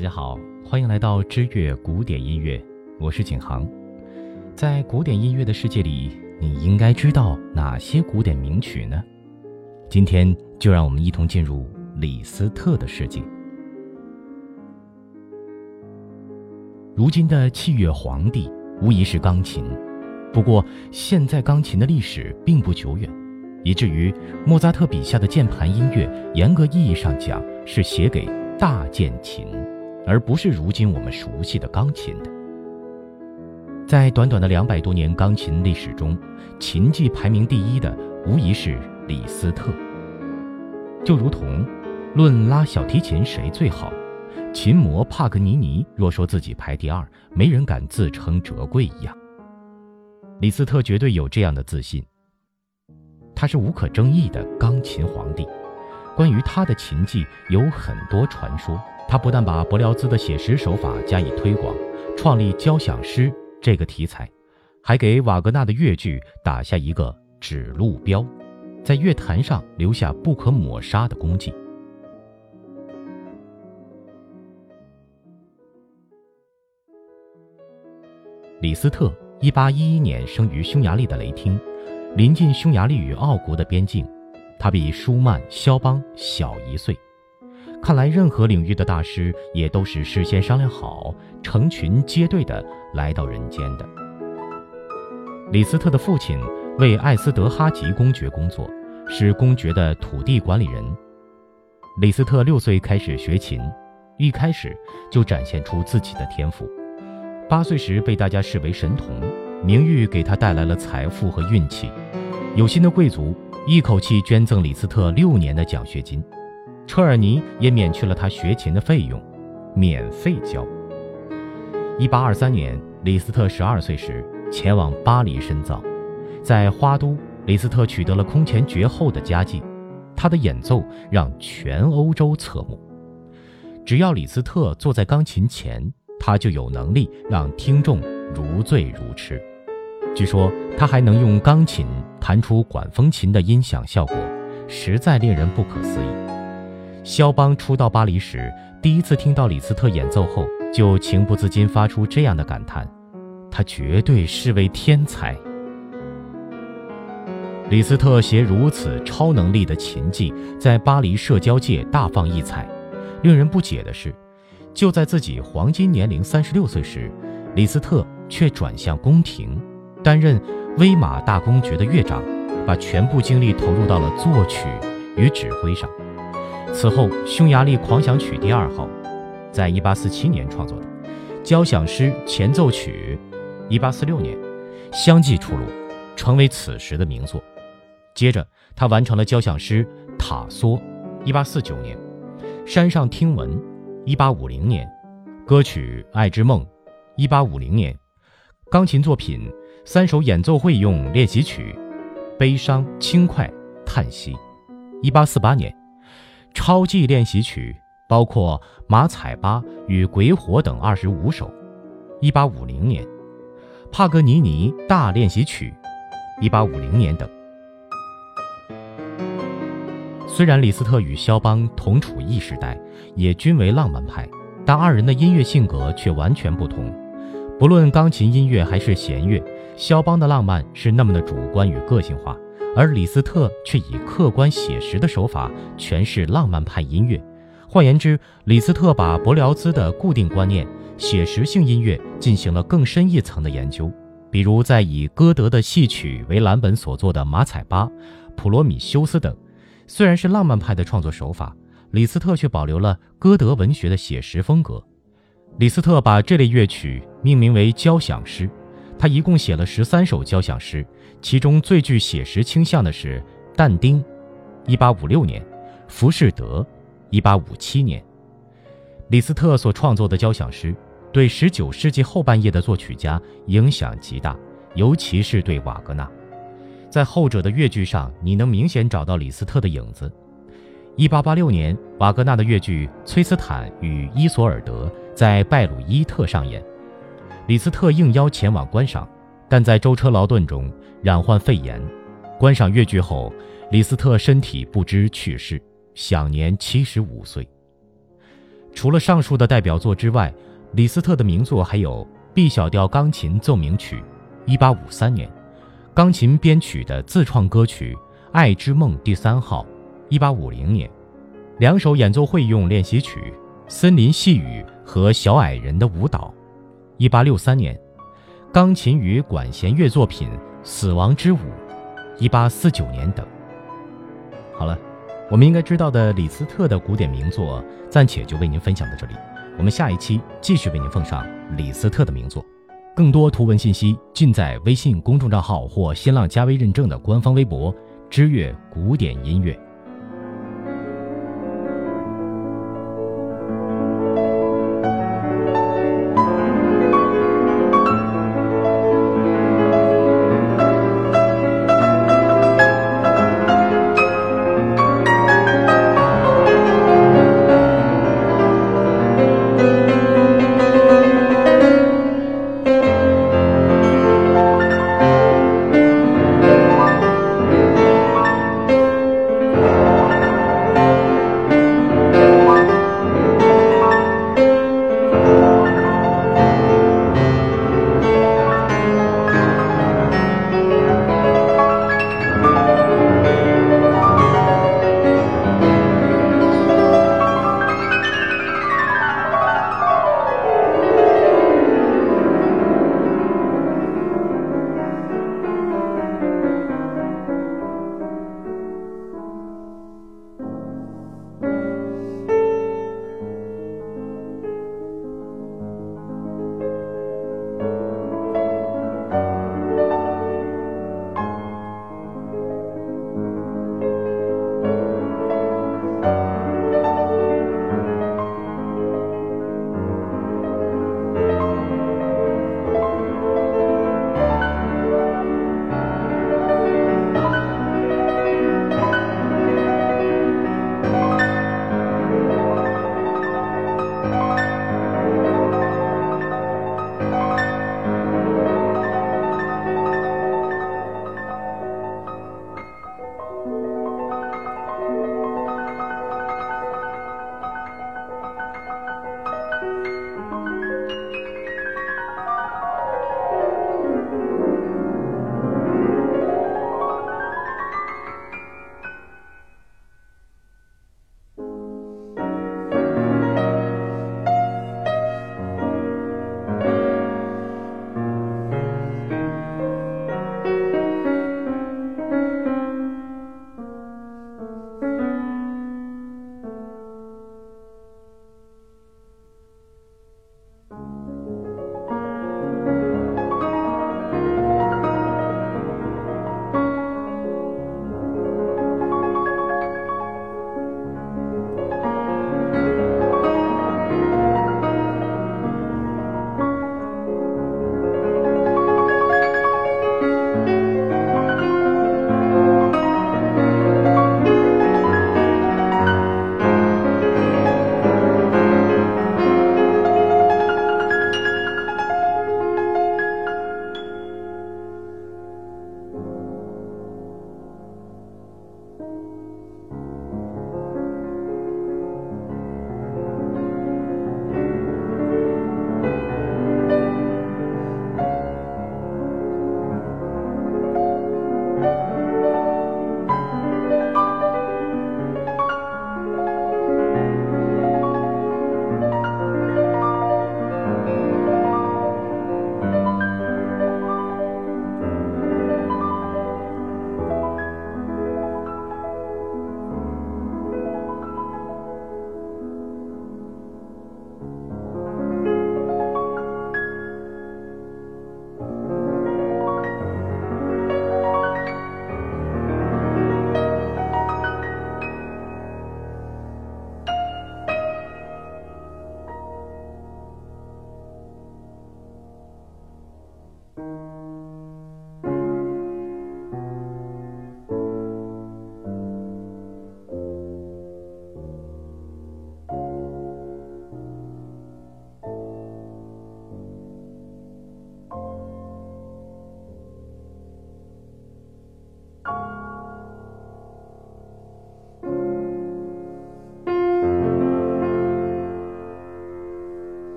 大家好，欢迎来到知乐古典音乐，我是景航。在古典音乐的世界里，你应该知道哪些古典名曲呢？今天就让我们一同进入李斯特的世界。如今的器乐皇帝无疑是钢琴，不过现在钢琴的历史并不久远，以至于莫扎特笔下的键盘音乐，严格意义上讲是写给大键琴。而不是如今我们熟悉的钢琴的。在短短的两百多年钢琴历史中，琴技排名第一的无疑是李斯特。就如同论拉小提琴谁最好，琴魔帕格尼尼若说自己排第二，没人敢自称折桂一样。李斯特绝对有这样的自信。他是无可争议的钢琴皇帝。关于他的琴技有很多传说。他不但把柏辽兹的写实手法加以推广，创立交响诗这个题材，还给瓦格纳的乐剧打下一个指路标，在乐坛上留下不可抹杀的功绩。李斯特，一八一一年生于匈牙利的雷汀，临近匈牙利与奥国的边境。他比舒曼、肖邦小一岁。看来，任何领域的大师也都是事先商量好，成群结队的来到人间的。李斯特的父亲为艾斯德哈吉公爵工作，是公爵的土地管理人。李斯特六岁开始学琴，一开始就展现出自己的天赋。八岁时被大家视为神童，名誉给他带来了财富和运气。有心的贵族一口气捐赠李斯特六年的奖学金。车尔尼也免去了他学琴的费用，免费教。一八二三年，李斯特十二岁时前往巴黎深造，在花都，李斯特取得了空前绝后的佳绩，他的演奏让全欧洲侧目。只要李斯特坐在钢琴前，他就有能力让听众如醉如痴。据说他还能用钢琴弹出管风琴的音响效果，实在令人不可思议。肖邦初到巴黎时，第一次听到李斯特演奏后，就情不自禁发出这样的感叹：“他绝对是位天才。”李斯特携如此超能力的琴技，在巴黎社交界大放异彩。令人不解的是，就在自己黄金年龄三十六岁时，李斯特却转向宫廷，担任威玛大公爵的乐长，把全部精力投入到了作曲与指挥上。此后，《匈牙利狂想曲第二号》在一八四七年创作的，《交响诗前奏曲》一八四六年相继出炉，成为此时的名作。接着，他完成了交响诗《塔梭》一八四九年，《山上听闻》一八五零年，歌曲《爱之梦》一八五零年，钢琴作品三首演奏会用练习曲《悲伤、轻快、叹息》一八四八年。超技练习曲包括《马采巴与鬼火》等二十五首，1850年；帕格尼尼大练习曲，1850年等。虽然李斯特与肖邦同处一时代，也均为浪漫派，但二人的音乐性格却完全不同。不论钢琴音乐还是弦乐，肖邦的浪漫是那么的主观与个性化。而李斯特却以客观写实的手法诠释浪漫派音乐。换言之，李斯特把柏辽兹的固定观念、写实性音乐进行了更深一层的研究。比如，在以歌德的戏曲为蓝本所做的《马采巴》《普罗米修斯》等，虽然是浪漫派的创作手法，李斯特却保留了歌德文学的写实风格。李斯特把这类乐曲命名为交响诗。他一共写了十三首交响诗，其中最具写实倾向的是但丁，1856年；浮士德，1857年。李斯特所创作的交响诗对19世纪后半叶的作曲家影响极大，尤其是对瓦格纳。在后者的乐剧上，你能明显找到李斯特的影子。1886年，瓦格纳的乐剧《崔斯坦与伊索尔德》在拜鲁伊特上演。李斯特应邀前往观赏，但在舟车劳顿中染患肺炎。观赏越剧后，李斯特身体不知去世，享年七十五岁。除了上述的代表作之外，李斯特的名作还有 B 小调钢琴奏鸣曲 （1853 年），钢琴编曲的自创歌曲《爱之梦第三号》（1850 年），两首演奏会用练习曲《森林细雨》和《小矮人的舞蹈》（1863 年），钢琴与管弦乐作品《死亡之舞》（1849 年）等。好了。我们应该知道的李斯特的古典名作，暂且就为您分享到这里。我们下一期继续为您奉上李斯特的名作。更多图文信息尽在微信公众账号或新浪加微认证的官方微博“知乐古典音乐”。